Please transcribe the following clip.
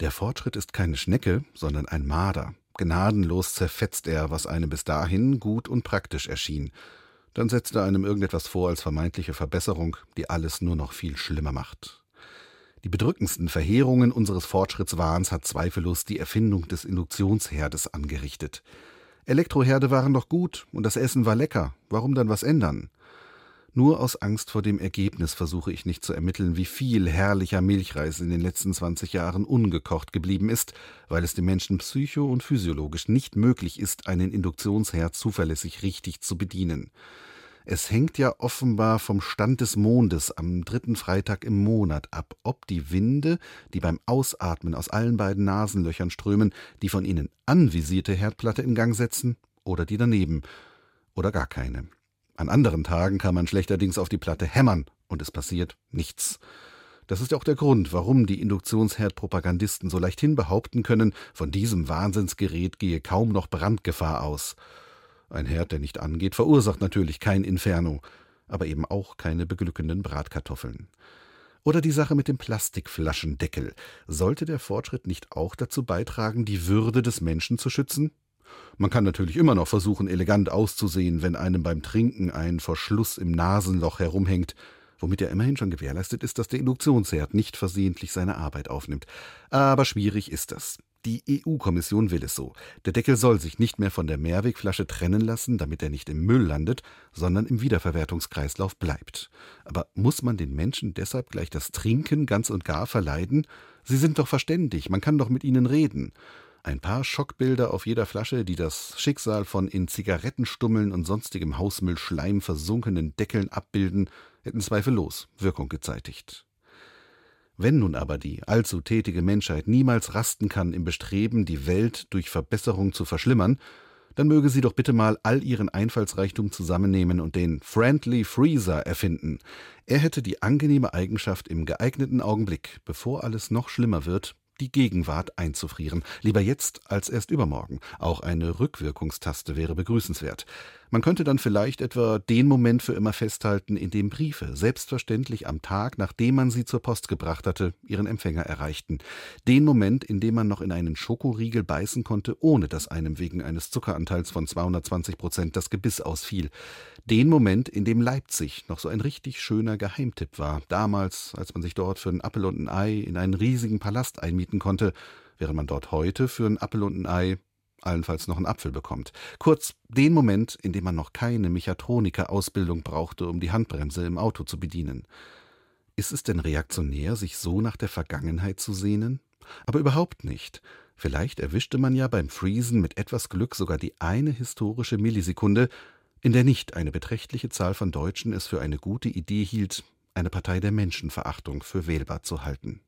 Der Fortschritt ist keine Schnecke, sondern ein Marder. Gnadenlos zerfetzt er, was einem bis dahin gut und praktisch erschien. Dann setzt er einem irgendetwas vor als vermeintliche Verbesserung, die alles nur noch viel schlimmer macht. Die bedrückendsten Verheerungen unseres Fortschrittswahns hat zweifellos die Erfindung des Induktionsherdes angerichtet. Elektroherde waren doch gut und das Essen war lecker. Warum dann was ändern? Nur aus Angst vor dem Ergebnis versuche ich nicht zu ermitteln, wie viel herrlicher Milchreis in den letzten 20 Jahren ungekocht geblieben ist, weil es dem Menschen psycho- und physiologisch nicht möglich ist, einen Induktionsherd zuverlässig richtig zu bedienen. Es hängt ja offenbar vom Stand des Mondes am dritten Freitag im Monat ab, ob die Winde, die beim Ausatmen aus allen beiden Nasenlöchern strömen, die von ihnen anvisierte Herdplatte in Gang setzen oder die daneben oder gar keine. An anderen Tagen kann man schlechterdings auf die Platte hämmern und es passiert nichts. Das ist auch der Grund, warum die Induktionsherdpropagandisten so leichthin behaupten können, von diesem Wahnsinnsgerät gehe kaum noch Brandgefahr aus. Ein Herd, der nicht angeht, verursacht natürlich kein Inferno, aber eben auch keine beglückenden Bratkartoffeln. Oder die Sache mit dem Plastikflaschendeckel. Sollte der Fortschritt nicht auch dazu beitragen, die Würde des Menschen zu schützen? Man kann natürlich immer noch versuchen, elegant auszusehen, wenn einem beim Trinken ein Verschluss im Nasenloch herumhängt, womit ja immerhin schon gewährleistet ist, dass der Induktionsherd nicht versehentlich seine Arbeit aufnimmt. Aber schwierig ist das. Die EU-Kommission will es so. Der Deckel soll sich nicht mehr von der Mehrwegflasche trennen lassen, damit er nicht im Müll landet, sondern im Wiederverwertungskreislauf bleibt. Aber muss man den Menschen deshalb gleich das Trinken ganz und gar verleiden? Sie sind doch verständig, man kann doch mit ihnen reden. Ein paar Schockbilder auf jeder Flasche, die das Schicksal von in Zigarettenstummeln und sonstigem Hausmüllschleim versunkenen Deckeln abbilden, hätten zweifellos Wirkung gezeitigt. Wenn nun aber die allzu tätige Menschheit niemals rasten kann im Bestreben, die Welt durch Verbesserung zu verschlimmern, dann möge sie doch bitte mal all ihren Einfallsreichtum zusammennehmen und den Friendly Freezer erfinden. Er hätte die angenehme Eigenschaft, im geeigneten Augenblick, bevor alles noch schlimmer wird, die Gegenwart einzufrieren. Lieber jetzt als erst übermorgen. Auch eine Rückwirkungstaste wäre begrüßenswert. Man könnte dann vielleicht etwa den Moment für immer festhalten, in dem Briefe, selbstverständlich am Tag, nachdem man sie zur Post gebracht hatte, ihren Empfänger erreichten. Den Moment, in dem man noch in einen Schokoriegel beißen konnte, ohne dass einem wegen eines Zuckeranteils von 220 Prozent das Gebiss ausfiel. Den Moment, in dem Leipzig noch so ein richtig schöner Geheimtipp war. Damals, als man sich dort für einen Appel und ein Ei in einen riesigen Palast einmieten konnte, während man dort heute für einen Appel und ein Ei allenfalls noch einen Apfel bekommt. Kurz den Moment, in dem man noch keine Mechatroniker-Ausbildung brauchte, um die Handbremse im Auto zu bedienen. Ist es denn reaktionär, sich so nach der Vergangenheit zu sehnen? Aber überhaupt nicht. Vielleicht erwischte man ja beim Friesen mit etwas Glück sogar die eine historische Millisekunde, in der nicht eine beträchtliche Zahl von Deutschen es für eine gute Idee hielt, eine Partei der Menschenverachtung für wählbar zu halten.